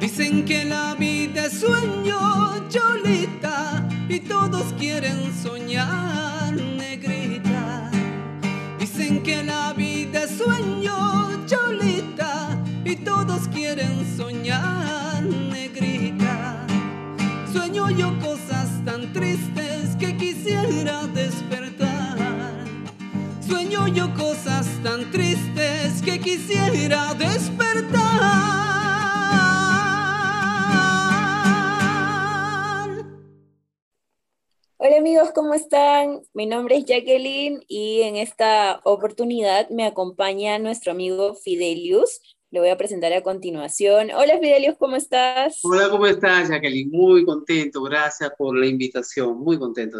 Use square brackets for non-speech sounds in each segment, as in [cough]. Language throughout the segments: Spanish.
Dicen que la vida es sueño, cholita, y todos quieren soñar, negrita. Dicen que la vida es sueño, cholita, y todos quieren soñar, negrita. Sueño yo cosas tan tristes que quisiera despertar. Sueño yo cosas tan tristes que quisiera despertar. Amigos, ¿cómo están? Mi nombre es Jacqueline y en esta oportunidad me acompaña nuestro amigo Fidelius. Le voy a presentar a continuación. Hola Fidelius, ¿cómo estás? Hola, ¿cómo estás Jacqueline? Muy contento, gracias por la invitación, muy contento.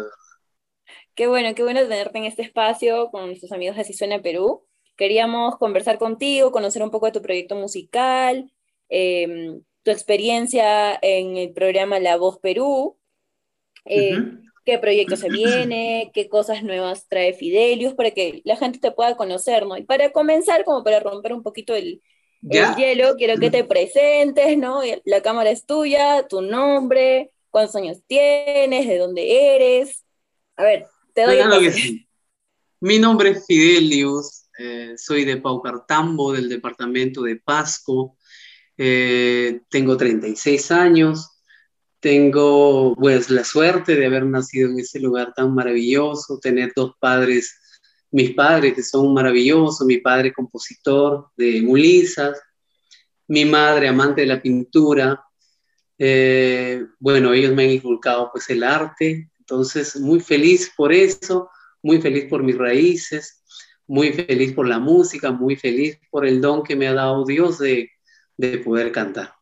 Qué bueno, qué bueno tenerte en este espacio con nuestros amigos de Así Suena Perú. Queríamos conversar contigo, conocer un poco de tu proyecto musical, em, tu experiencia en el programa La Voz Perú. Eh, qué proyecto se [clears throat] viene, qué cosas nuevas trae Fidelius, para que la gente te pueda conocer, ¿no? Y para comenzar, como para romper un poquito el, hielo, quiero que te presentes, ¿no? La cámara es tuya, tu nombre, cuántos años tienes, de dónde eres. A ver, te doy el Mi nombre es Fidelius, eh, soy de Paucartambo, del departamento de Pasco, eh, tengo 36 años, tengo pues la suerte de haber nacido en ese lugar tan maravilloso, tener dos padres, mis padres que son maravillosos, mi padre compositor de mulisas, mi madre amante de la pintura. Eh, bueno, ellos me han inculcado pues el arte, entonces muy feliz por eso, muy feliz por mis raíces, muy feliz por la música, muy feliz por el don que me ha dado Dios de, de poder cantar.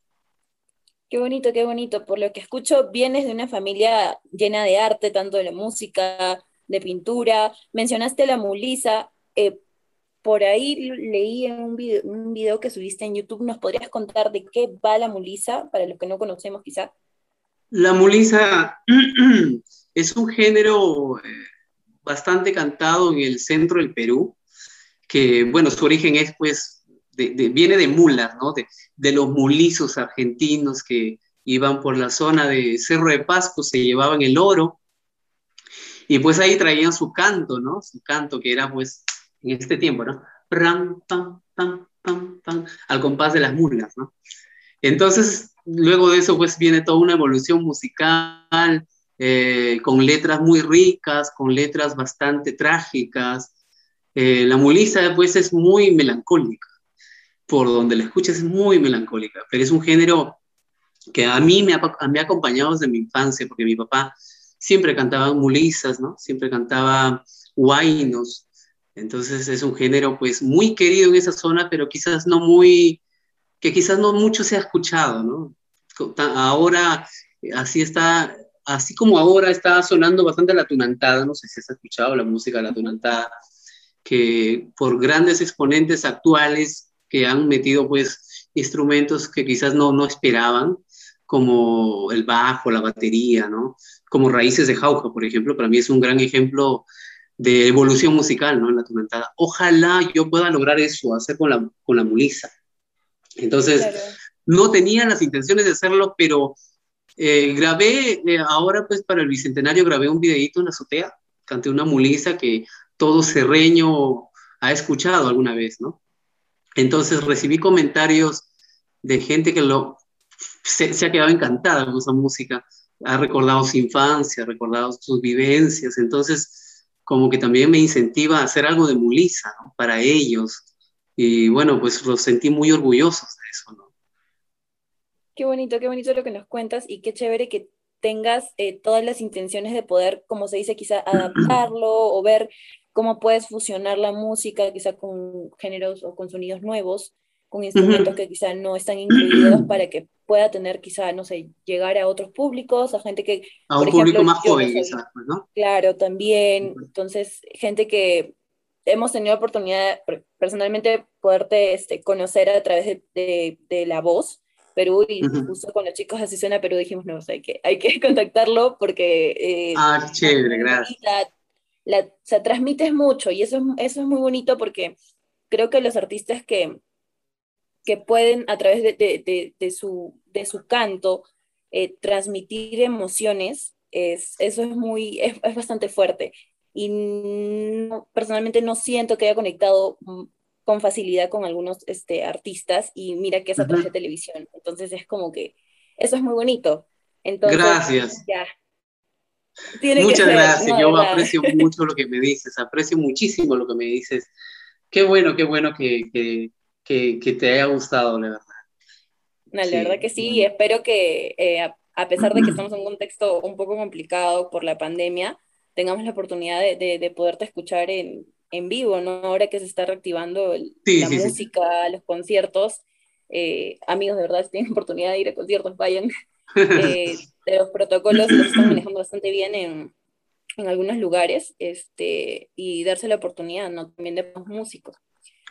Qué bonito, qué bonito. Por lo que escucho, vienes de una familia llena de arte, tanto de la música, de pintura. Mencionaste la mulisa. Eh, por ahí leí en un video, un video, que subiste en YouTube. ¿Nos podrías contar de qué va la mulisa, para los que no conocemos quizá? La mulisa [clears throat] es un género eh, bastante cantado en el centro del Perú, que, bueno, su origen es pues viene de mulas, ¿no? De, los mulizos argentinos que iban por la zona de Cerro de Pasco, se llevaban el oro y pues ahí traían su canto, ¿no? Su canto que era pues en este tiempo, ¿no? al compás de las mulas, ¿no? Entonces, luego de eso pues viene toda una evolución musical eh, con letras muy ricas, con letras bastante trágicas. Eh, la mulisa pues es muy melancólica, por donde la escuchas es muy melancólica, pero es un género que a mí me ha, me ha acompañado desde mi infancia, porque mi papá siempre cantaba mulisas, ¿no? Siempre cantaba huaynos. Entonces es un género pues muy querido en esa zona, pero quizás no muy, que quizás no mucho se ha escuchado, ¿no? Ahora así está, así como ahora está sonando bastante la tunantada, no sé si has escuchado la música de la tunantada, que por grandes exponentes actuales que han metido pues instrumentos que quizás no, no esperaban, como el bajo, la batería, ¿no? Como Raíces de Jauja, por ejemplo, para mí es un gran ejemplo de evolución musical, ¿no? En la tumentada. Ojalá yo pueda lograr eso, hacer con la, con la mulisa. Entonces, no tenía las intenciones de hacerlo, pero eh, grabé, eh, ahora pues para el Bicentenario grabé un videito en la azotea, canté una mulisa que todo serreño ha escuchado alguna vez, ¿no? Entonces recibí comentarios de gente que lo, se, ha quedado encantada con esa música, ha recordado su infancia, ha recordado sus vivencias, entonces como que también me incentiva a hacer algo de Mulisa para ellos. Y bueno, pues los sentí muy orgullosos de eso. ¿no? Qué bonito, qué bonito lo que nos cuentas y qué chévere que tengas eh, todas las intenciones de poder, como se dice, quizá adaptarlo o ver cómo puedes fusionar la música quizá con géneros o con sonidos nuevos, con instrumentos que quizá no están incluidos para que pueda tener quizá, no sé, llegar a otros públicos, a gente que... A un público más joven pues, ¿no? Claro, también. Entonces, gente que hemos tenido oportunidad personalmente poderte este, conocer a través de, de, la voz. Perú y justo con los chicos de Así Perú dijimos, no, hay, que, hay que [laughs] contactarlo porque... Eh, ah, chévere, gracias la, o sea, transmites mucho y eso, eso es muy bonito porque creo que los artistas que que pueden a través de, su, de su canto eh, transmitir emociones, es, eso es, muy, es, bastante fuerte. Y personalmente no siento que haya conectado mm, con facilidad con algunos este, artistas y mira que es a través de televisión. Entonces es como que eso es muy bonito. Entonces, gracias. Ya. Muchas gracias, yo aprecio mucho lo que me dices, aprecio muchísimo lo que me dices. Qué bueno, qué bueno que, que, que, te haya gustado, la verdad. No, la verdad que sí, y espero que eh, a, pesar de que estamos en un contexto un poco complicado por la pandemia, tengamos la oportunidad de, de, poderte escuchar en, en, vivo, ¿no? Ahora que se está reactivando la música, los conciertos, eh, amigos, de verdad, si tienen oportunidad de ir a conciertos, vayan. [laughs] Eh, de los protocolos los están [clears throat] manejando bastante bien en, en, algunos lugares este, y darse la oportunidad, ¿no? También de los músicos.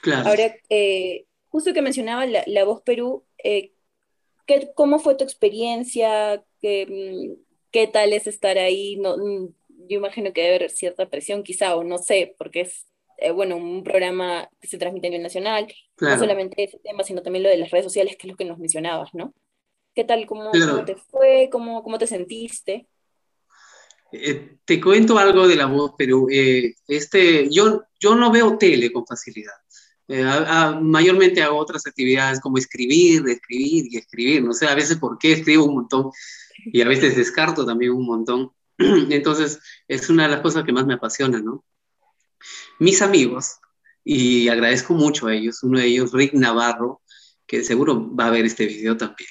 Claro. Ahora, eh, justo que mencionaba la, la Voz Perú, ¿qué, ¿cómo fue tu experiencia? ¿Qué, mm, ¿Qué tal es estar ahí? No, mm, yo imagino que debe haber cierta presión quizá, o no sé, porque es eh, bueno, un programa que se transmite a nivel nacional, no solamente ese tema, sino también lo de las redes sociales, que es lo que nos mencionabas, ¿no? ¿Qué tal? ¿Cómo, te fue? ¿Cómo, ¿Cómo, te sentiste? Eh, te cuento algo de la voz, pero eh, este, yo, yo no veo tele con facilidad. mayormente hago otras actividades como escribir, escribir y escribir. No sé a veces por qué escribo un montón y a veces descarto también un montón. [clears throat] Entonces, es una de las cosas que más me apasiona, ¿no? mis amigos, y agradezco mucho a ellos, uno de ellos, Rick Navarro, que seguro va a ver este video también.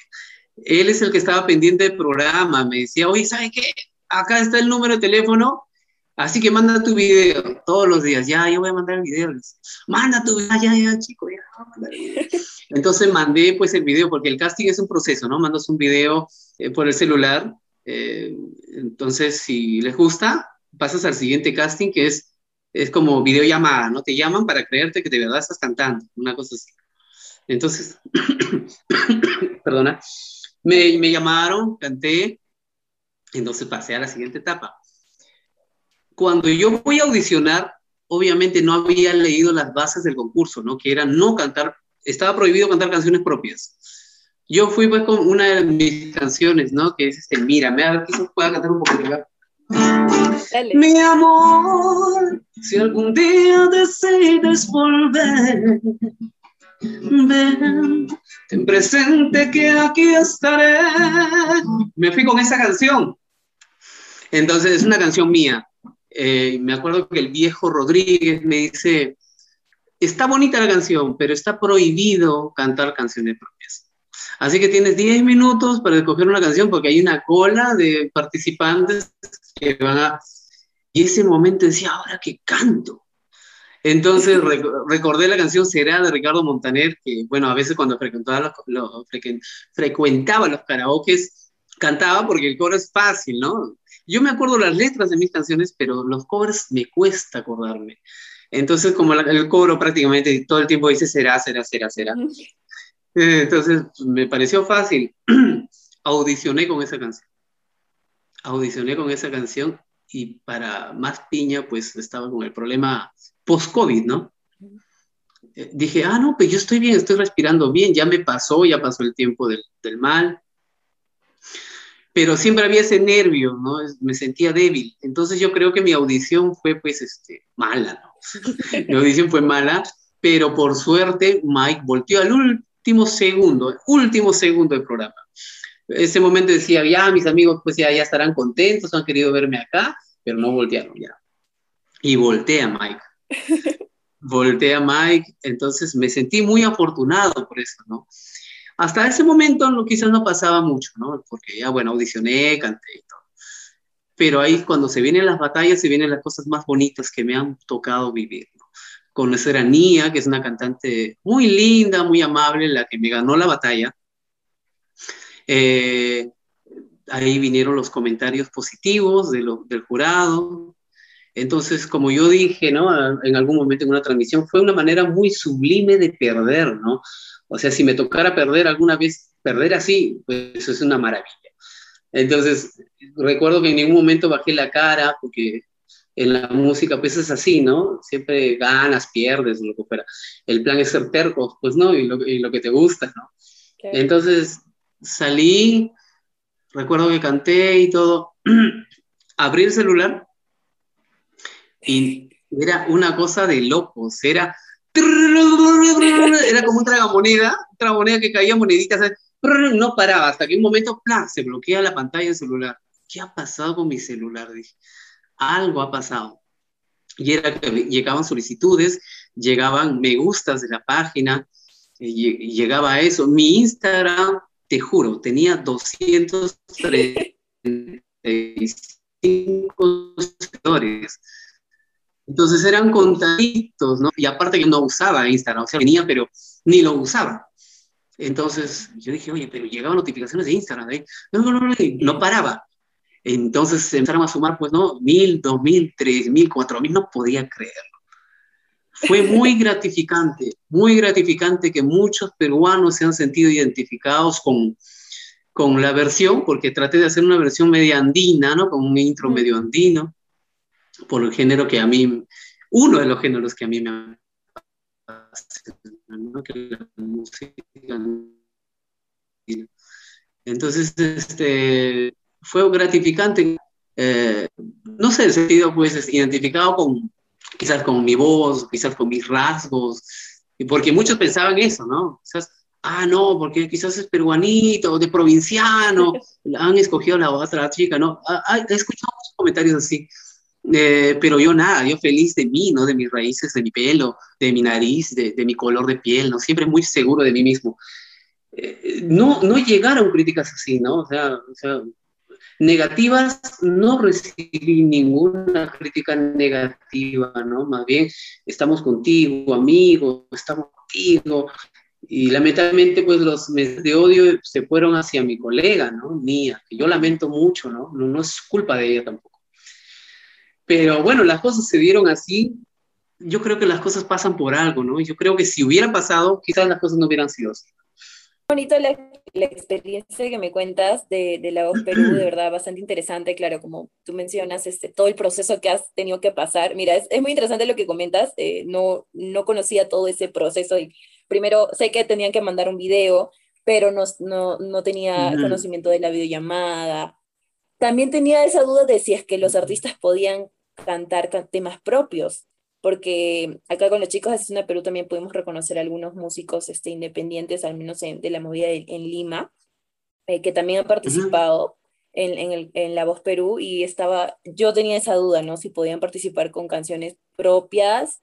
Él es el que estaba pendiente del programa, me decía, oye, ¿sabe qué? Acá está el número de teléfono, así que manda tu video todos los días. Ya, yo voy a mandar el video. Manda tu video, ya, ya, chico, ya, Entonces mandé pues el video, porque el casting es un proceso, ¿no? Mandas un video eh, por el celular. Eh, entonces, si les gusta, pasas al siguiente casting, que es es como videollamada, ¿no? Te llaman para creerte que de verdad estás cantando, una cosa así. Entonces, [coughs] perdona, me, me llamaron, canté, entonces pasé a la siguiente etapa. Cuando yo voy a audicionar, obviamente no había leído las bases del concurso, ¿no? Que era no cantar, estaba prohibido cantar canciones propias. Yo fui pues con una de mis canciones, ¿no? Que es este, mírame, a ver se pueda cantar un poco. Mi amor, si algún día decides volver, ten presente que aquí estaré. Me fui con esa canción. Entonces es una canción mía. Eh, me acuerdo que el viejo Rodríguez me dice, está bonita la canción, pero está prohibido cantar canciones propias. Así que tienes 10 minutos para escoger una canción porque hay una cola de participantes que van a... Y ese momento decía, ahora que canto. Entonces [laughs] recordé la canción Será de Ricardo Montaner, que bueno, a veces cuando frecuentaba los, frecuentaba los karaokes, cantaba porque el coro es fácil, ¿no? Yo me acuerdo las letras de mis canciones, pero los covers me cuesta acordarme. Entonces, como el coro prácticamente todo el tiempo dice será, será, será, será. [laughs] Entonces, me pareció fácil. [clears throat] Audicioné con esa canción audicioné con esa canción y para más piña, pues estaba con el problema post-COVID, ¿no? Eh, dije, ah, no, pues yo estoy bien, estoy respirando bien, ya me pasó, ya pasó el tiempo del, del mal. Pero siempre había ese nervio, ¿no? Me sentía débil. Entonces yo creo que mi audición fue, pues, este, mala, ¿no? [laughs] mi audición fue mala, pero por suerte Mike volteó al último segundo, último segundo del programa ese momento decía, ya mis amigos pues ya, ya estarán contentos, han querido verme acá, pero no voltearon ya. Y volteé a Mike. Volteé a Mike, entonces me sentí muy afortunado por eso, ¿no? Hasta ese momento no, quizás no pasaba mucho, ¿no? Porque ya, bueno, audicioné, canté y todo. Pero ahí cuando se vienen las batallas, se vienen las cosas más bonitas que me han tocado vivir, ¿no? Conocer a Nia, que es una cantante muy linda, muy amable, la que me ganó la batalla eh, ahí vinieron los comentarios positivos de del jurado. Entonces, como yo dije, ¿no? En algún momento en una transmisión, fue una manera muy sublime de perder, ¿no? O sea, si me tocara perder alguna vez, perder así, pues eso es una maravilla. Entonces, recuerdo que en ningún momento bajé la cara porque en la música, pues es así, ¿no? Siempre ganas, pierdes, lo que fuera. El plan es ser terco, pues no, y lo, y lo que te gusta, ¿no? Entonces salí, recuerdo que canté y todo, [clears throat] abrí el celular y era una cosa de locos, era era como un tragamoneda, tragamoneda que caía moneditas, no paraba, hasta que un momento, ¡plá! se bloquea la pantalla del celular. ¿Qué ha pasado con mi celular? Dije, algo ha pasado. Y era que llegaban solicitudes, llegaban me gustas de la página, y llegaba a eso. Mi Instagram, te juro, tenía 235 seguidores. Entonces eran contaditos, ¿no? Y aparte que no usaba Instagram, o sea, venía, pero ni lo usaba. Entonces yo dije, oye, pero llegaban notificaciones de Instagram, ¿eh? no, no, no, no, no paraba. Entonces se empezaron a sumar, pues, ¿no? Mil, dos mil, tres mil, cuatro mil, no podía creerlo. Fue [laughs] muy gratificante, muy gratificante que muchos peruanos se han sentido identificados con, con la versión, porque traté de hacer una versión media andina, ¿no? Con un intro medio andino, por el género que a mí, uno de los géneros que a mí me ¿no? que la música entonces este fue gratificante eh, no sé, sentido pues identificado con quizás con mi voz, quizás con mis rasgos, y porque muchos pensaban eso, ¿no? Quizás, ah, no, porque quizás es peruanito, de provinciano, [laughs] han escogido la otra chica, ¿no? Ah, ah, he escuchado muchos comentarios así, eh, pero yo nada, yo feliz de mí, ¿no? De mis raíces, de mi pelo, de mi nariz, de, de mi color de piel, ¿no? Siempre muy seguro de mí mismo. Eh, no, no llegaron críticas así, ¿no? O sea, negativas no recibí ninguna crítica negativa, ¿no? Más bien, estamos contigo, amigo, estamos contigo. Y lamentablemente, pues los meses de odio se fueron hacia mi colega, ¿no? Mía, que yo lamento mucho, ¿no? No, no es culpa de ella tampoco. Pero bueno, las cosas se dieron así. Yo creo que las cosas pasan por algo, ¿no? Yo creo que si hubiera pasado, quizás las cosas no hubieran sido así. Bonito la, la experiencia que me cuentas de, de, la voz Perú, de verdad, bastante interesante, claro, como tú mencionas, este, todo el proceso que has tenido que pasar. Mira, es, es muy interesante lo que comentas, eh, no, no conocía todo ese proceso y primero sé que tenían que mandar un video, pero no, no, no tenía uh -huh. conocimiento de la videollamada, también tenía esa duda de si es que los artistas podían cantar temas propios, porque acá con los chicos de Asesina Perú también pudimos reconocer algunos músicos este, independientes, al menos en, de la movida de, en Lima, eh, que también han participado uh -huh. en, en, el, en, La Voz Perú y estaba, yo tenía esa duda, ¿no? Si podían participar con canciones propias,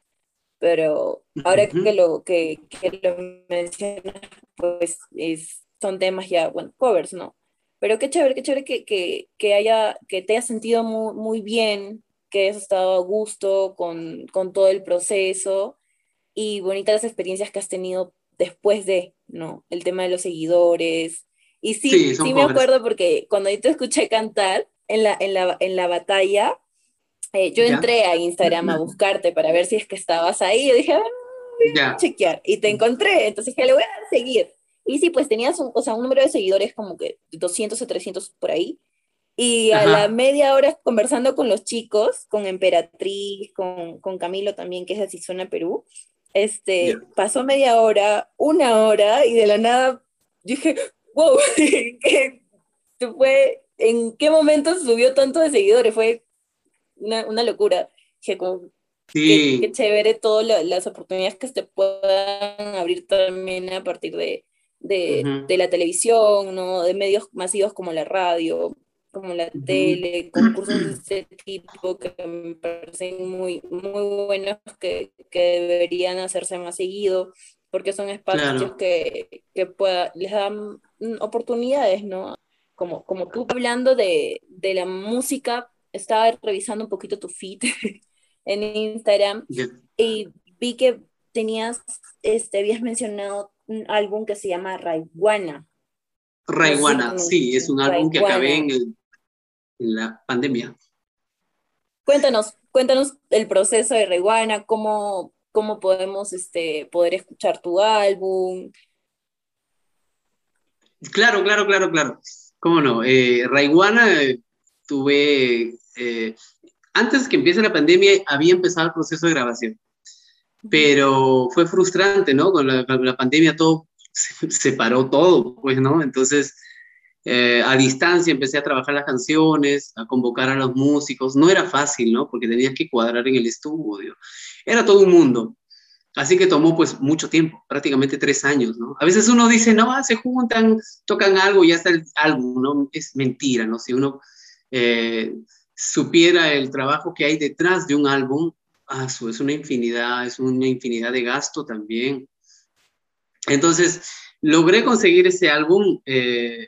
pero ahora uh -huh. que, lo, que, que lo mencionas, pues es, son temas ya, bueno, covers, ¿no? Pero qué chévere, qué chévere que, que, que, haya, que te hayas sentido muy, muy bien, que hayas estado a gusto con, con todo el proceso y bonitas las experiencias que has tenido después de, ¿no? El tema de los seguidores. Y sí, sí, sí me acuerdo porque cuando yo te escuché cantar en la, en la, en la batalla, eh, yo ¿Ya? entré a Instagram a buscarte para ver si es que estabas ahí. Yo dije, ah, voy a chequear. Y te encontré, entonces dije, le voy a seguir. Y sí, pues tenías un, o sea, un número de seguidores como que 200 o 300 por ahí. Y a Ajá. la media hora conversando con los chicos, con Emperatriz, con, con Camilo también, que es de Arizona, Perú, este, yeah. pasó media hora, una hora, y de la nada dije, wow, [laughs] ¿qué, fue, ¿en qué momento subió tanto de seguidores? Fue una, una locura. Dije, como, sí. qué, qué chévere todas las oportunidades que se puedan abrir también a partir de, de, uh -huh. de la televisión, ¿no? de medios masivos como la radio, como la tele, concursos de ese tipo que me parecen muy, muy buenos, que, que deberían hacerse más seguido, porque son espacios claro. que, que pueda, les dan oportunidades, ¿no? Como, como tú hablando de, de la música, estaba revisando un poquito tu feed [laughs] en Instagram yeah. y vi que tenías, este, habías mencionado un álbum que se llama Raiguana. Raiguana, sí, es un álbum que acabé en, el, en, la pandemia. Cuéntanos, cuéntanos el proceso de Raiguana, cómo, cómo podemos este, poder escuchar tu álbum. Claro, claro, claro, claro. ¿Cómo no? Eh, Raiguana eh, tuve, eh, antes que empiece la pandemia había empezado el proceso de grabación, pero fue frustrante, ¿no? Con la, con la pandemia todo se, paró todo, pues, ¿no? Entonces, eh, a distancia empecé a trabajar las canciones, a convocar a los músicos. No era fácil, ¿no? Porque tenías que cuadrar en el estudio. Era todo un mundo. Así que tomó pues mucho tiempo, prácticamente tres años, ¿no? A veces uno dice, no, se juntan, tocan algo y ya está el álbum, ¿no? Es mentira, ¿no? Si uno eh, supiera el trabajo que hay detrás de un álbum, ah, es una infinidad, es una infinidad de gasto también. Entonces, logré conseguir ese álbum eh,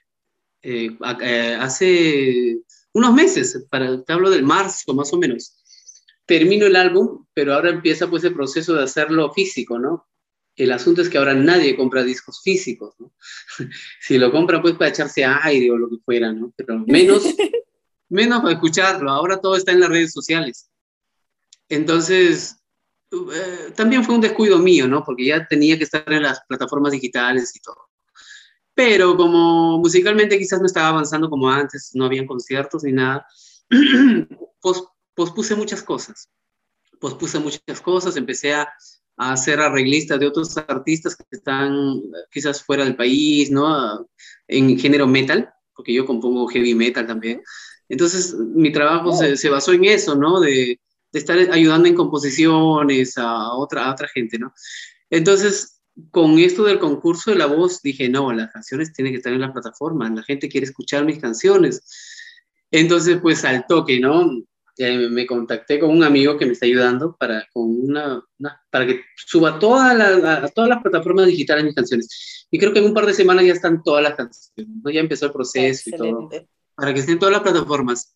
eh, eh, hace unos meses, para, te hablo del marzo más o menos. Termino el álbum, pero ahora empieza pues el proceso de hacerlo físico, ¿no? El asunto es que ahora nadie compra discos físicos, ¿no? [laughs] si lo compra pues para echarse aire o lo que fuera, ¿no? Pero menos, [laughs] menos para escucharlo. Ahora todo está en las redes sociales. Entonces, eh, también fue un descuido mío, ¿no? Porque ya tenía que estar en las plataformas digitales y todo. Pero como musicalmente quizás no estaba avanzando como antes, no habían conciertos ni nada, [clears throat] pos, pospuse muchas cosas. Pospuse muchas cosas, empecé a, a hacer arreglistas de otros artistas que están quizás fuera del país, ¿no? En género metal, porque yo compongo heavy metal también. Entonces, mi trabajo se, se, basó en eso, ¿no? De, de estar ayudando en composiciones a otra, a otra gente, ¿no? Entonces, con esto del concurso de la voz, dije, no, las canciones tienen que estar en la plataforma, la gente quiere escuchar mis canciones. Entonces, pues al toque, ¿no? Eh, me contacté con un amigo que me está ayudando para, con una, para que suba toda la, todas las plataformas digitales mis canciones. Y creo que en un par de semanas ya están todas las canciones, ¿no? Ya empezó el proceso y todo. Para que estén todas las plataformas.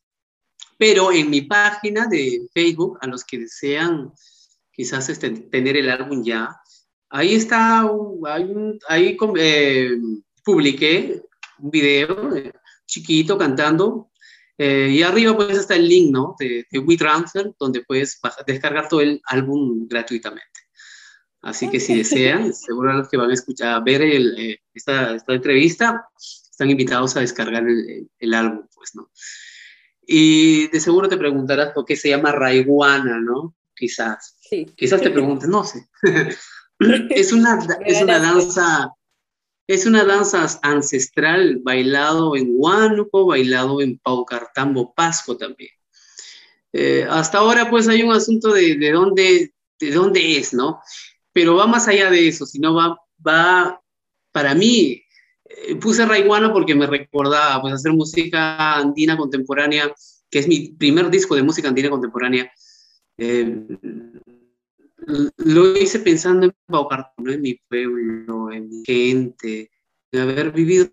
Pero en mi página de Facebook, a los que desean quizás este, tener el álbum ya, ahí está, ahí eh, publiqué un video eh, chiquito cantando eh, y arriba pues está el link, ¿no? De, de WeTransfer, donde puedes descargar todo el álbum gratuitamente. Así que si desean, seguro los que van a escuchar, a ver esta, esta, entrevista, están invitados a descargar el, el álbum, pues, ¿no? Y de seguro te preguntarás por qué se llama raiguana, ¿no? Quizás. Sí. Quizás te preguntes, no sé. [laughs] es, una, es una danza, es una danza ancestral bailado en Huánuco, bailado en Paucartambo, Pasco también. Eh, hasta ahora pues hay un asunto de, de, dónde, de dónde es, ¿no? Pero va más allá de eso, sino va, va para mí, puse Raiguana porque me recordaba pues, hacer música andina contemporánea, que es mi primer disco de música andina contemporánea. Eh, lo hice pensando en Paucartambo, en mi pueblo, en mi gente, en haber vivido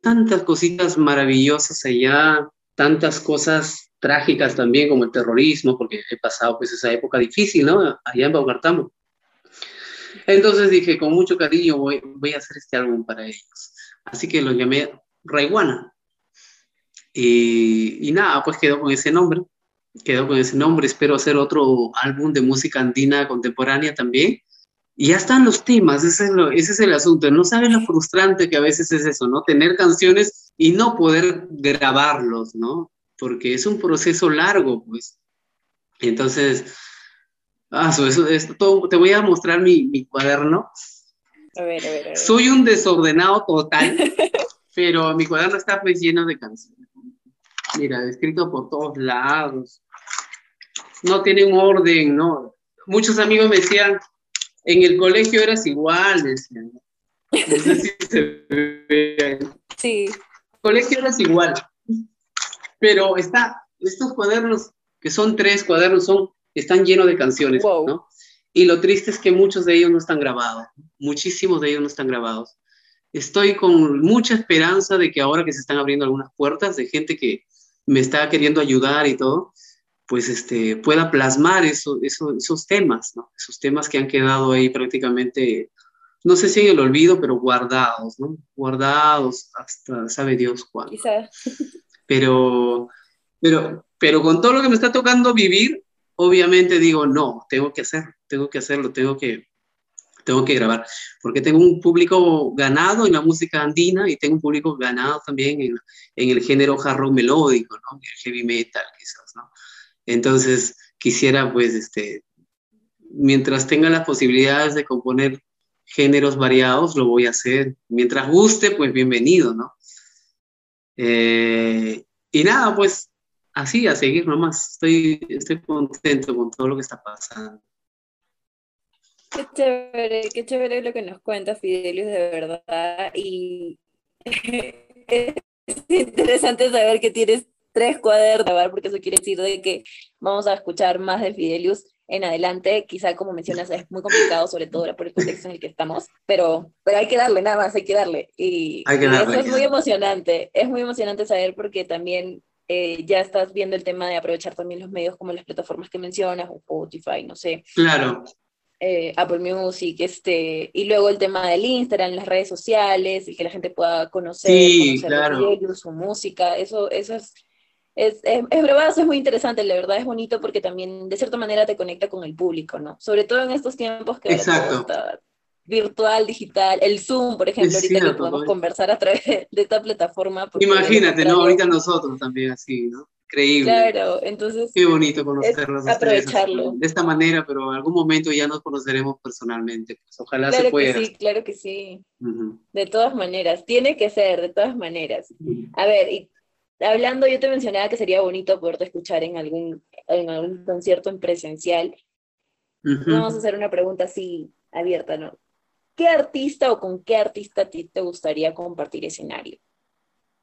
tantas cositas maravillosas allá, tantas cosas trágicas también como el terrorismo, porque he pasado pues esa época difícil, ¿no? Allá en Paucartambo. Entonces dije, con mucho cariño voy, voy a hacer este álbum para ellos. Así que lo llamé Raiguana. Y, y, nada, pues quedó con ese nombre. Quedó con ese nombre. Espero hacer otro álbum de música andina contemporánea también. Y ya están los temas, ese es, lo, ese es el asunto. No saben lo frustrante que a veces es eso, ¿no? Tener canciones y no poder grabarlos, ¿no? Porque es un proceso largo, pues. Entonces, ah, eso, te voy a mostrar mi cuaderno a ver, a ver, Soy un desordenado total, [laughs] pero mi cuaderno está pues lleno de canciones. Mira, escrito por todos lados. No tiene un orden, ¿no? Muchos amigos me decían, en el colegio eras igual, decían. No sé si [laughs] se ve. Sí. Colegio eras igual. Pero está, estos cuadernos, que son tres cuadernos, son, están llenos de canciones, ¿no? Y lo triste es que muchos de ellos no están grabados, muchísimos de ellos no están grabados. Estoy con mucha esperanza de que ahora que se están abriendo algunas puertas de gente que me está queriendo ayudar y todo, pues este, pueda plasmar eso, eso, esos temas, ¿no? esos temas que han quedado ahí prácticamente, no sé si en el olvido, pero guardados, ¿no? guardados hasta sabe Dios cuándo. Pero, pero, pero con todo lo que me está tocando vivir, obviamente digo, no, tengo que hacerlo, tengo que hacerlo, tengo que, tengo que grabar, porque tengo un público ganado en la música andina y tengo un público ganado también en, en el género hard rock melódico, ¿no? heavy metal quizás, ¿no? Entonces, quisiera, pues, este, mientras tenga las posibilidades de componer géneros variados, lo voy a hacer. Mientras guste, pues bienvenido, ¿no? Eh, y nada, pues así, a seguir nomás. Estoy, estoy contento con todo lo que está pasando. Qué chévere, qué chévere lo que nos cuenta Fidelius de verdad. Y [laughs] es interesante saber que tienes tres cuadernos, porque eso quiere decir de que vamos a escuchar más de Fidelius en adelante. Quizá, como mencionas, es muy complicado, sobre todo por el contexto en el que estamos, pero, pero hay que darle, nada más, hay que darle. Y, eso es muy emocionante, es muy emocionante saber porque también eh, ya estás viendo el tema de aprovechar también los medios como las plataformas que mencionas, o Spotify, no sé. Claro. Eh, Apple Music, este, y luego el tema del Instagram, las redes sociales, y que la gente pueda conocer, sí, claro. su música, eso, eso es es, es, es es muy interesante, la verdad es bonito porque también de cierta manera te conecta con el público, ¿no? Sobre todo en estos tiempos que Exacto. Está virtual, digital, el Zoom, por ejemplo, ahorita que podemos conversar a través de esta plataforma. Imagínate, ¿no? Ahorita nosotros también así, ¿no? Increíble. Claro, entonces. Qué bonito conocernos. Aprovecharlo. de esta manera, pero en algún momento ya nos conoceremos personalmente. Pues ojalá se pueda. Que sí, claro que sí. De todas maneras, tiene que ser, de todas maneras. A ver, y hablando, yo te mencionaba que sería bonito poderte escuchar en algún, en algún concierto en presencial. Vamos a hacer una pregunta así abierta, ¿no? ¿Qué artista o con qué artista a ti te gustaría compartir escenario?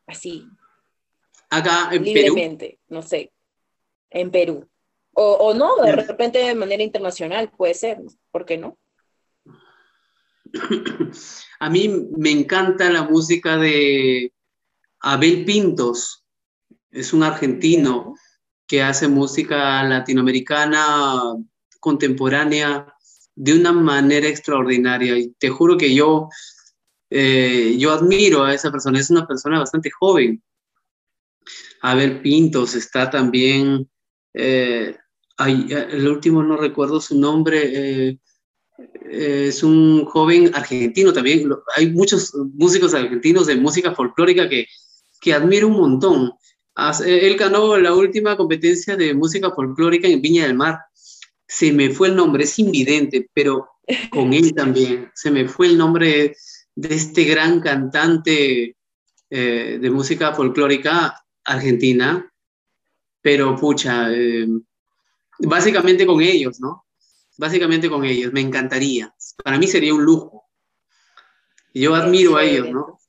Así. Acá en libremente, no sé. En Perú. O, o no, de repente de manera internacional, puede ser, ¿por qué no? [clears throat] A mí me encanta la música de Abel Pintos es un argentino que hace música latinoamericana contemporánea de una manera extraordinaria. Y te juro que yo, eh, yo admiro a esa persona, es una persona bastante joven. Abel Pintos está también, eh, el último no recuerdo su nombre, eh, es un joven argentino también. Hay muchos músicos argentinos de música folclórica que, que admiro un montón. Él ganó la última competencia de música folclórica en Viña del Mar. Se me fue el nombre, es invidente, pero con él [laughs] también. Se me fue el nombre de este gran cantante eh, de música folclórica argentina, pero pucha, eh, básicamente con ellos, ¿no? Básicamente con ellos, me encantaría. Para mí sería un lujo. Yo admiro a ellos, ¿no?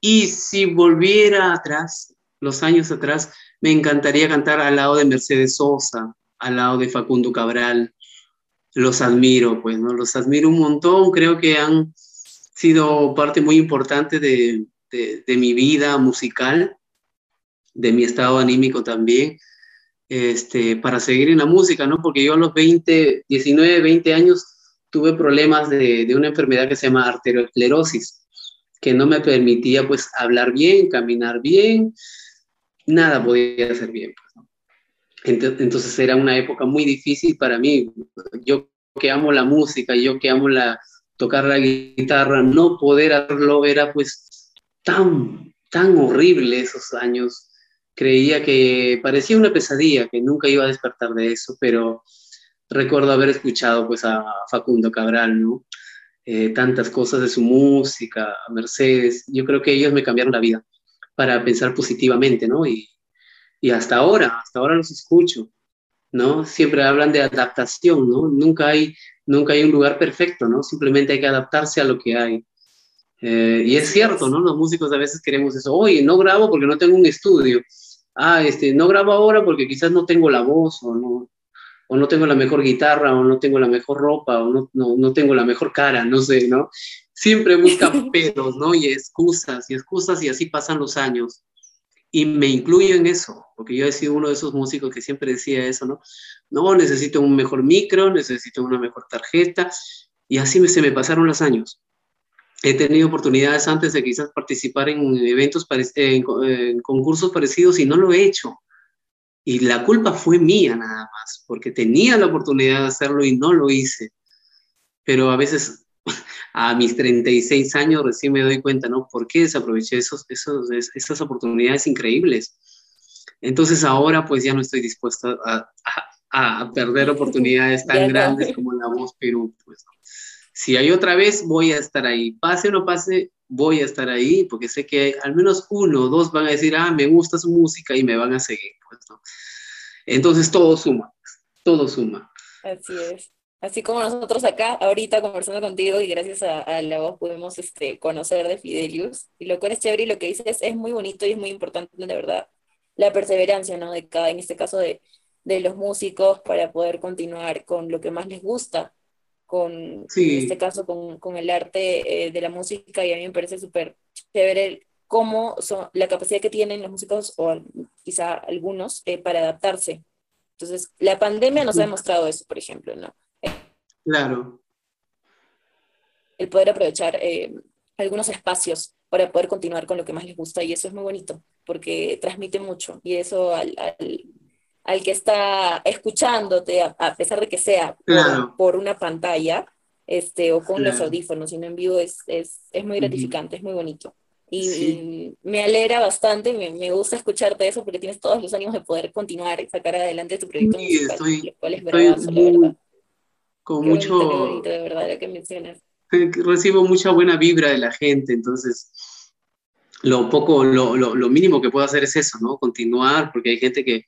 Y si volviera atrás, los años atrás, me encantaría cantar al lado de Mercedes Sosa, al lado de Facundo Cabral. Los admiro, pues, ¿no? Los admiro un montón, creo que han sido parte muy importante de, mi vida musical, de mi estado anímico también, este, para seguir en la música, ¿no? Porque yo a los 20, 19, 20 años tuve problemas de, de una enfermedad que se llama arteriosclerosis, que no me permitía pues hablar bien, caminar bien, nada podía hacer bien. Pues, entonces era una época muy difícil para mí. Yo que amo la música, yo que amo la, tocar la guitarra, no poder hacerlo era pues tan, tan horrible esos años. Creía que parecía una pesadilla, que nunca iba a despertar de eso, pero recuerdo haber escuchado pues a Facundo Cabral, ¿no? Eh, tantas cosas de su música, a Mercedes, yo creo que ellos me cambiaron la vida para pensar positivamente, ¿no? Y, y hasta ahora, hasta ahora los escucho, ¿no? Siempre hablan de adaptación, ¿no? Nunca hay, nunca hay un lugar perfecto, ¿no? Simplemente hay que adaptarse a lo que hay. Eh, y es cierto, ¿no? Los músicos a veces queremos eso. Oye, no grabo porque no tengo un estudio. Ah, este, no grabo ahora porque quizás no tengo la voz o no, o no tengo la mejor guitarra o no tengo la mejor ropa o no, no, no tengo la mejor cara, no sé, ¿no? siempre busca [laughs] pedos, ¿no? Y excusas y excusas y así pasan los años. Y me incluyo en eso, porque yo he sido uno de esos músicos que siempre decía eso, ¿no? No, necesito un mejor micro, necesito una mejor tarjeta, y así se me pasaron los años. He tenido oportunidades antes de quizás participar en eventos, en, en concursos parecidos y no lo he hecho. Y la culpa fue mía nada más, porque tenía la oportunidad de hacerlo y no lo hice. Pero a veces a mis 36 años recién me doy cuenta, ¿no? ¿Por qué desaproveché esos, esos, esas oportunidades increíbles? Entonces ahora pues ya no estoy dispuesto a, a, perder [laughs] oportunidades tan grandes como La Voz Perú. Pues. Si hay otra vez, voy a estar ahí. Pase o no pase, voy a estar ahí porque sé que al menos uno o dos van a decir, ah, me gusta su música y me van a seguir. Pues, Entonces todo suma, todo suma. Así es. Así como nosotros acá, ahorita conversando contigo y gracias a, la voz pudimos este, conocer de Fidelius. Y lo cual es chévere y lo que dices es muy bonito y es muy importante, de verdad, la perseverancia, ¿no? De cada, en este caso de, de los músicos para poder continuar con lo que más les gusta, con, en este caso, con, con el arte eh, de la música. Y a mí me parece súper chévere cómo son, la capacidad que tienen los músicos, o quizá algunos, eh, para adaptarse. Entonces, la pandemia nos ha demostrado eso, por ejemplo, ¿no? Claro. El poder aprovechar eh, algunos espacios para poder continuar con lo que más les gusta y eso es muy bonito porque transmite mucho y eso al, al, que está escuchándote, a, pesar de que sea por, una pantalla este, o con los audífonos, sino en vivo es, es, es muy gratificante, es muy bonito. Y, me alegra bastante, me, me, gusta escucharte eso porque tienes todos los ánimos de poder continuar y sacar adelante tu proyecto musical, estoy, es verdad con mucho... de verdad, lo que mencionas. Recibo mucha buena vibra de la gente, entonces lo poco, lo, lo, lo, mínimo que puedo hacer es eso, ¿no? Continuar, porque hay gente que,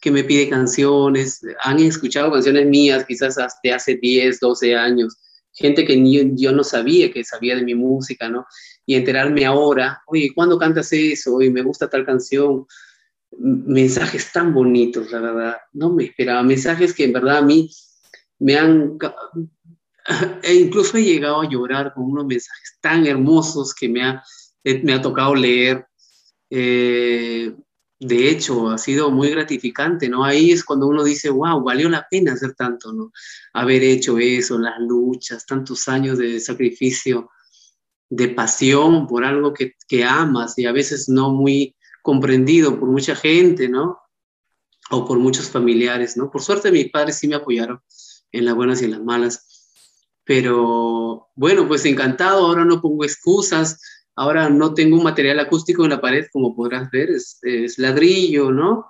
que me pide canciones, han escuchado canciones mías quizás hasta hace 10, 12 años, gente que ni, yo no sabía que sabía de mi música, ¿no? Y enterarme ahora, oye, ¿cuándo cantas eso? Oye, me gusta tal canción. Mensajes tan bonitos, la verdad. No me esperaba. Mensajes que en verdad a mí me han, [laughs] e incluso he llegado a llorar con unos mensajes tan hermosos que me ha, eh, me ha tocado leer. Eh, de hecho, ha sido muy gratificante, ¿no? Ahí es cuando uno dice, wow, valió la pena hacer tanto, ¿no? Haber hecho eso, las luchas, tantos años de sacrificio, de pasión por algo que, que amas y a veces no muy comprendido por mucha gente, ¿no? O por muchos familiares, ¿no? Por suerte mis padres sí me apoyaron en las buenas y en las malas. Pero bueno, pues encantado, ahora no pongo excusas, ahora no tengo un material acústico en la pared, como podrás ver, es, ladrillo, ¿no?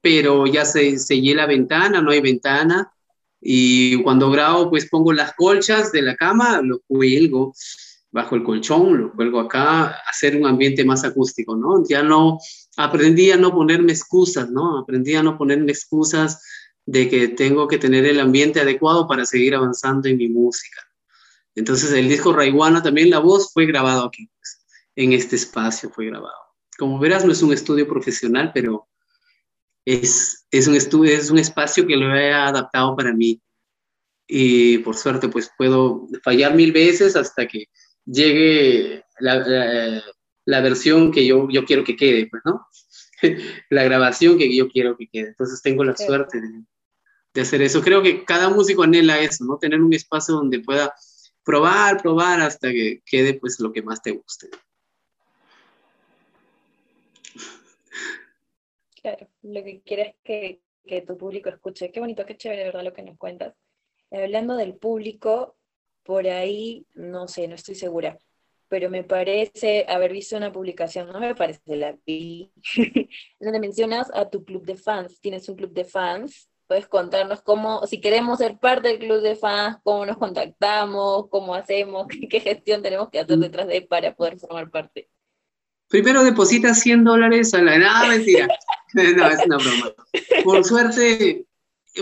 Pero ya se sellé la ventana, no hay ventana, y cuando grabo, pues pongo las colchas de la cama, lo cuelgo bajo el colchón, lo cuelgo acá, hacer un ambiente más acústico, ¿no? Ya no, aprendí a no ponerme excusas, ¿no? Aprendí a no ponerme excusas de que tengo que tener el ambiente adecuado para seguir avanzando en mi música. Entonces el disco Raiguana también la voz fue grabado aquí, pues, en este espacio fue grabado. Como verás no es un estudio profesional, pero es, es, un estudio, es un espacio que lo he adaptado para mí. Y por suerte pues puedo fallar mil veces hasta que llegue la, la, versión que yo, yo quiero que quede, pues, ¿no? [laughs] la grabación que yo quiero que quede. Entonces tengo la suerte de, de hacer eso. Creo que cada músico anhela eso, ¿no? Tener un espacio donde pueda probar, probar hasta que quede pues lo que más te guste. Claro, lo que quieres que, que tu público escuche. Qué bonito, qué chévere, ¿verdad? Lo que nos cuentas. Hablando del público, por ahí, no sé, no estoy segura, pero me parece haber visto una publicación, no me parece, la vi, [laughs] donde mencionas a tu club de fans. Tienes un club de fans puedes contarnos cómo, si queremos ser parte del club de fans, cómo nos contactamos, cómo hacemos, [laughs] qué, gestión tenemos que hacer detrás de para poder formar parte. Primero deposita 100 dólares a la... No, mentira. [laughs] no, es una broma. Por suerte,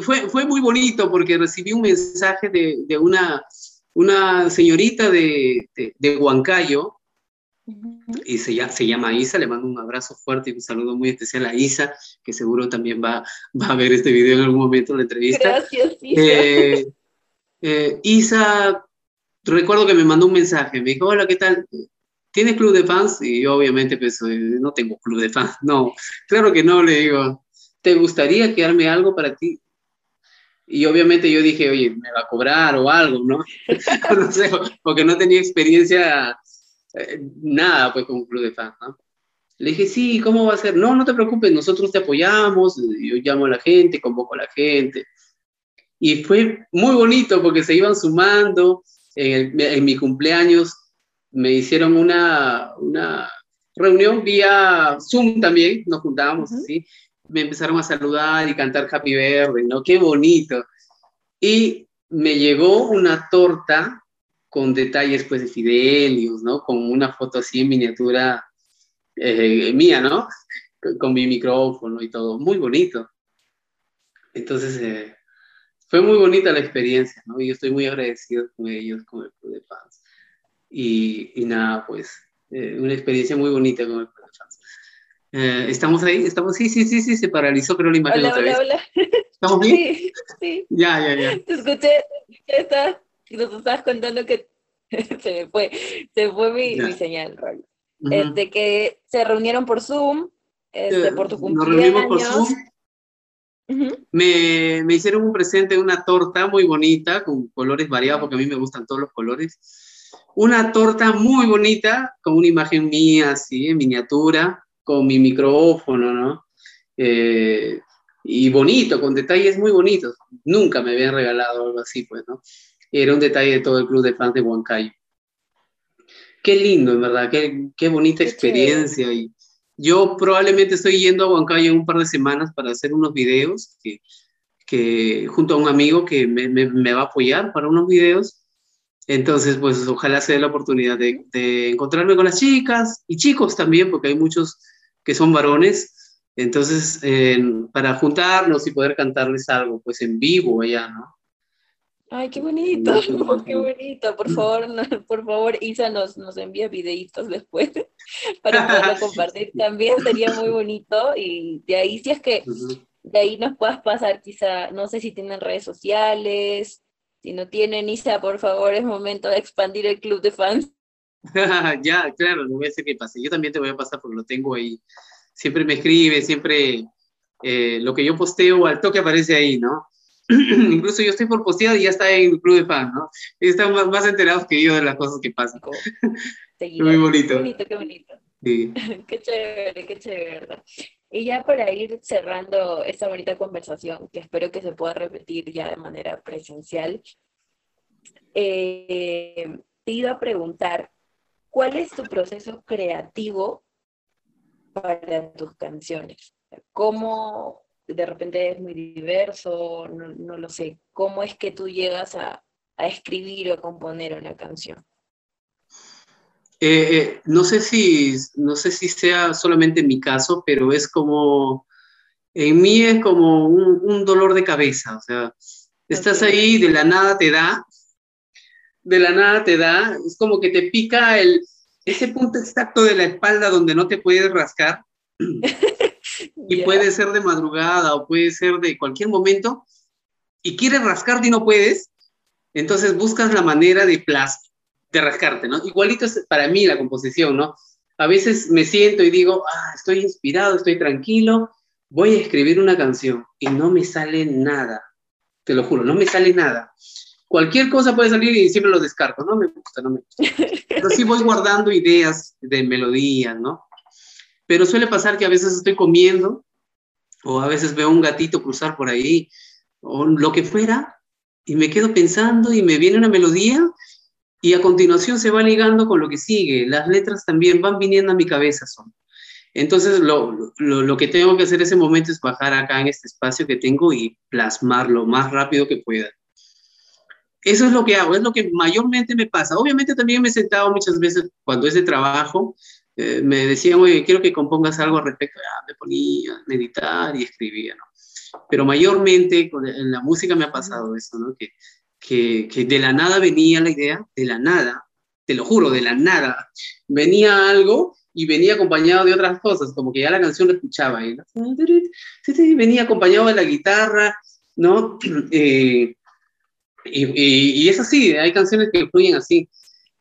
fue, fue muy bonito porque recibí un mensaje de, de una, una señorita de, de, de Huancayo y se, se, llama Isa, le mando un abrazo fuerte y un saludo muy especial a Isa, que seguro también va, va a ver este video en algún momento en la entrevista. Gracias, Isa. Eh, eh, Isa, recuerdo que me mandó un mensaje, me dijo, hola, ¿qué tal? ¿Tienes club de fans? Y yo obviamente pues eh, no tengo club de fans, no, claro que no, le digo, ¿te gustaría quedarme algo para ti? Y obviamente yo dije, oye, me va a cobrar o algo, ¿no? [laughs] no sé, porque no tenía experiencia eh, nada, pues, con un club de fans, ¿no? Le dije, sí, ¿cómo va a ser? No, no te preocupes, nosotros te apoyamos, yo llamo a la gente, convoco a la gente. Y fue muy bonito porque se iban sumando. En, mi cumpleaños me hicieron una, una reunión vía Zoom también, nos juntábamos así, me empezaron a saludar y cantar Happy Verde, ¿no? Qué bonito. Y me llegó una torta con detalles pues de Fidelius, ¿no? Con una foto así en miniatura eh, mía, ¿no? Con mi micrófono y todo, muy bonito. Entonces, eh, fue muy bonita la experiencia, ¿no? Y yo estoy muy agradecido con ellos, con el club de fans. Y, y nada, pues, eh, una experiencia muy bonita con el club fans. ¿Estamos ahí? ¿Estamos? Sí, sí, sí, sí, se paralizó, pero la imagen hola, hola, Hola. ¿Estamos [laughs] bien? Sí, sí. Ya, ya, ya. Te escuché, está, nos estabas contando que [laughs] se me fue, se fue mi, mi señal, Raúl. este, que se reunieron por Zoom, este, por tu cumpleaños. Nos reunimos por Zoom. me, me, hicieron un presente de una torta muy bonita, con colores variados, porque a mí me gustan todos los colores. Una torta muy bonita, con una imagen mía, así, en miniatura, con mi micrófono, ¿no? Eh, y bonito, con detalles muy bonitos. Nunca me habían regalado algo así, pues, ¿no? Era un detalle de todo el club de fans de Huancayo. Qué lindo, en verdad, qué, qué bonita experiencia. Y yo probablemente estoy yendo a Huancayo en un par de semanas para hacer unos videos, que, que junto a un amigo que me, me, va a apoyar para unos videos. Entonces, pues ojalá se dé la oportunidad de, de encontrarme con las chicas y chicos también, porque hay muchos que son varones entonces, para juntarnos y poder cantarles algo, pues en vivo allá, ¿no? Ay, qué bonito, [laughs] qué bonito. Por favor, por favor, Isa nos, nos envía videitos después [laughs] para poderlo [laughs] compartir. También sería muy bonito. Y de ahí, si es que de ahí nos puedas pasar, quizá, no sé si tienen redes sociales, si no tienen, Isa, por favor, es momento de expandir el club de fans. [laughs] ya, claro, no voy a decir que pase. Yo también te voy a pasar porque lo tengo ahí siempre me escribe, siempre eh, lo que yo posteo al toque aparece ahí, ¿no? [clears throat] Incluso yo estoy por postear y ya está en el club de fans, ¿no? Están más, enterados que yo de las cosas que pasan. [laughs] Muy bonito. Qué bonito, qué bonito. Sí. [laughs] qué chévere, qué chévere. Y ya para ir cerrando esta bonita conversación, que espero que se pueda repetir ya de manera presencial, eh, te iba a preguntar, ¿cuál es tu proceso creativo para tus canciones? ¿Cómo de repente es muy diverso? No, lo sé. ¿Cómo es que tú llegas a, escribir o componer una canción? Eh, eh, no, sé si, no sé si sea solamente mi caso, pero es como, en mí es como un, dolor de cabeza, o sea, estás ahí, de la nada te da, de la nada te da, es como que te pica el, ese punto exacto de la espalda donde no te puedes rascar, [laughs] y puede ser de madrugada o puede ser de cualquier momento, y quieres rascarte y no puedes, entonces buscas la manera de, de rascarte, ¿no? Igualito es para mí la composición, ¿no? A veces me siento y digo, ah, estoy inspirado, estoy tranquilo, voy a escribir una canción y no me sale nada, te lo juro, no me sale nada cualquier cosa puede salir y siempre lo descarto, no me gusta, no me gusta. Pero sí voy guardando ideas de melodía, ¿no? Pero suele pasar que a veces estoy comiendo o a veces veo un gatito cruzar por ahí o lo que fuera y me quedo pensando y me viene una melodía y a continuación se va ligando con lo que sigue. Las letras también van viniendo a mi cabeza. Son. Entonces lo, lo, lo que tengo que hacer en ese momento es bajar acá en este espacio que tengo y plasmarlo lo más rápido que pueda. Eso es lo que hago, es lo que mayormente me pasa. Obviamente también me he sentado muchas veces cuando es de trabajo, eh, me decían, oye, quiero que compongas algo al respecto. Ah, me ponía a meditar y escribía, ¿no? Pero mayormente en la música me ha pasado eso, ¿no? Que, que, que de la nada venía la idea, de la nada, te lo juro, de la nada, venía algo y venía acompañado de otras cosas, como que ya la canción la escuchaba, y ¿no? venía acompañado de la guitarra, ¿no? [clears throat] Eh, y, y, es así, hay canciones que fluyen así.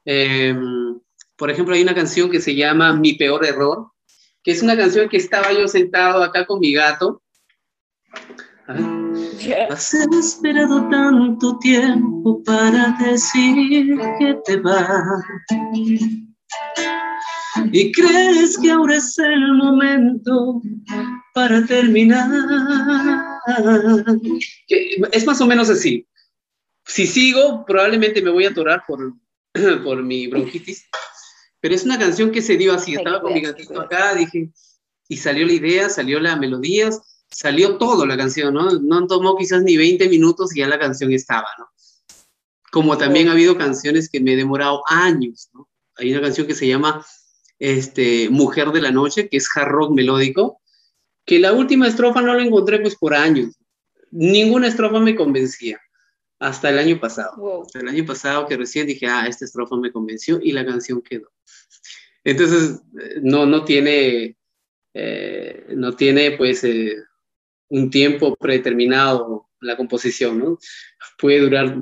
Em, por ejemplo, hay una canción que se llama Mi peor error, que es una canción que estaba yo sentado acá con mi gato. Has esperado tanto tiempo para decir que te vas. Y crees que ahora es el momento para terminar. es más o menos así si sigo, probablemente me voy a atorar por, [clears throat] por mi bronquitis. Pero es una canción que se dio así, estaba con mi gatito acá, dije, y salió la idea, salió la melodía, salió todo la canción, ¿no? No tomó quizás ni 20 minutos y ya la canción estaba, ¿no? Como también ha habido canciones que me he demorado años, ¿no? Hay una canción que se llama este, Mujer de la Noche, que es hard rock melódico, que la última estrofa no la encontré pues por años. Ninguna estrofa me convencía hasta el año pasado. Hasta el año pasado que recién dije, ah, esta estrofa me convenció y la canción quedó. Entonces, no, no tiene, eh, no tiene pues eh, un tiempo predeterminado la composición, ¿no? Puede durar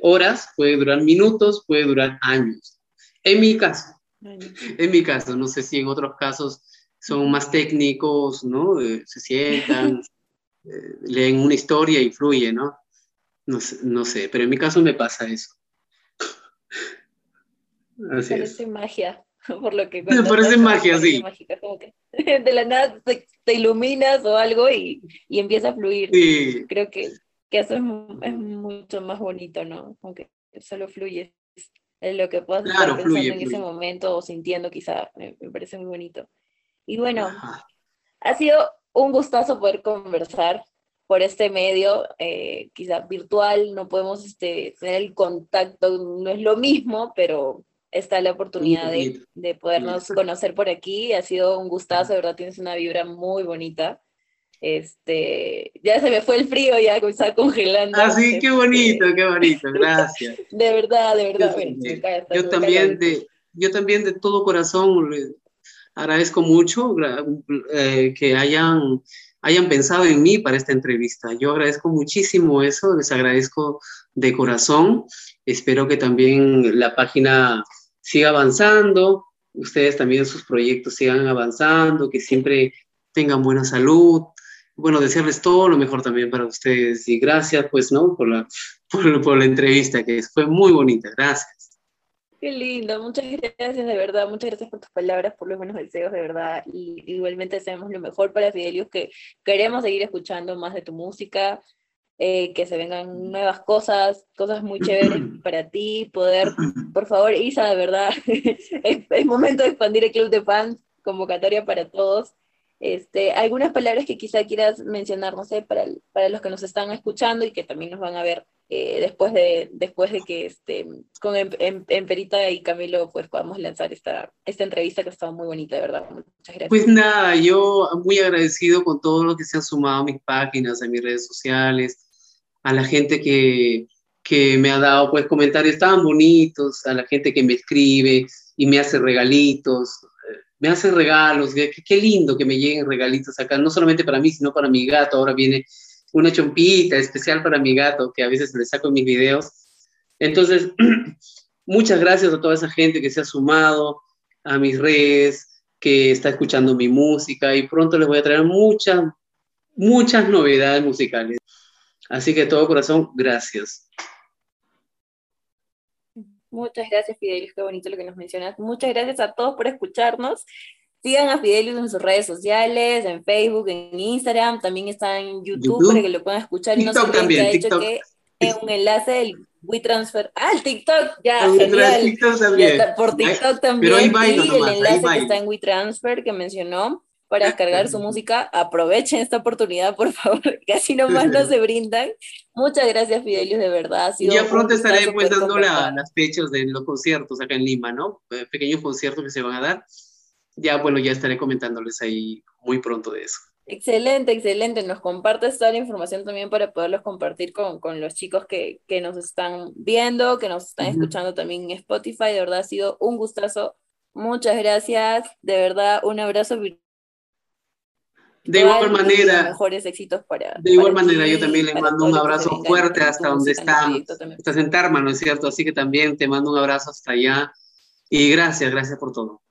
horas, puede durar minutos, puede durar años. En mi caso, en mi caso, no sé si en otros casos son más técnicos, ¿no? Eh, se sientan, [laughs] leen una historia y fluye, ¿no? No sé, no sé, pero en mi caso me pasa eso. Así Parece magia, [laughs] por lo que... Me parece magia, sí. [laughs] de la nada te, iluminas o algo y, y, empieza a fluir. Sí. Creo que, que eso es, es, mucho más bonito, ¿no? Aunque solo fluye. Es lo que puedas estar pensando en ese momento o sintiendo quizá, me, parece muy bonito. Y bueno, ha sido un gustazo poder conversar por este medio, eh, quizá virtual, no podemos este, tener el contacto, no es lo mismo, pero está la oportunidad de, de, podernos conocer por aquí. Ha sido un gustazo, de verdad tienes una vibra muy bonita. Este, ya se me fue el frío, ya está congelando. Ah, sí, qué bonito, qué bonito, gracias. [laughs] de verdad, de verdad. Yo, también, de, yo también de todo corazón agradezco mucho eh, que hayan hayan pensado en mí para esta entrevista. Yo agradezco muchísimo eso, les agradezco de corazón. Espero que también la página siga avanzando, ustedes también sus proyectos sigan avanzando, que siempre tengan buena salud. Bueno, desearles todo lo mejor también para ustedes y gracias, pues, ¿no? Por la, [laughs] por la entrevista, que fue muy bonita. Gracias. Qué lindo, muchas gracias de verdad, muchas gracias por tus palabras, por los buenos deseos de verdad. Y igualmente deseamos lo mejor para Fidelius, que queremos seguir escuchando más de tu música, eh, que se vengan nuevas cosas, cosas muy chéveres [clears throat] para ti, poder, por favor, Isa, de verdad, [laughs] es, momento de expandir el club de fans, convocatoria para todos. Este, algunas palabras que quizá quieras mencionar, no sé, para, para los que nos están escuchando y que también nos van a ver eh, después, de, después de que este, con Emperita y Camilo pues podamos lanzar esta, esta entrevista que ha estado muy bonita, de verdad. Muchas gracias. Pues nada, yo muy agradecido con todo lo que se ha sumado a mis páginas, a mis redes sociales, a la gente que, que me ha dado pues comentarios tan bonitos, a la gente que me escribe y me hace regalitos, me hace regalos, qué, lindo que me lleguen regalitos acá, no solamente para mí, sino para mi gato, ahora viene una chompita especial para mi gato que a veces le saco en mis videos. Entonces, [clears throat] muchas gracias a toda esa gente que se ha sumado a mis redes, que está escuchando mi música y pronto les voy a traer muchas, muchas novedades musicales. Así que todo corazón, gracias. Muchas gracias, Fidel, qué bonito lo que nos mencionas. Muchas gracias a todos por escucharnos. Sigan a Fidelius en sus redes sociales, en Facebook, en Instagram, también está en YouTube, para que lo puedan escuchar. y no se también, hecho que un enlace del WeTransfer. Ah, el TikTok, ya, genial. TikTok también. por TikTok también. Pero ahí y el enlace que está en WeTransfer que mencionó para descargar su música. Aprovechen esta oportunidad, por favor, [laughs] que así nomás no se brindan. Muchas gracias, Fidelius, de verdad. y ya pronto estaré pues dando las fechas de los conciertos acá en Lima, ¿no? Pequeños conciertos que se van a dar ya, bueno, ya estaré comentándoles ahí muy pronto de eso. Excelente, excelente. Nos compartes toda la información también para poderlos compartir con, con los chicos que, que, nos están viendo, que nos están escuchando también en Spotify. De verdad ha sido un gustazo. Muchas gracias. De verdad, un abrazo de igual manera, mejores éxitos para. De igual manera, yo también le mando un abrazo fuerte hasta donde está. Estás en Tarma, ¿no es cierto? Así que también te mando un abrazo hasta allá. Y gracias, gracias por todo.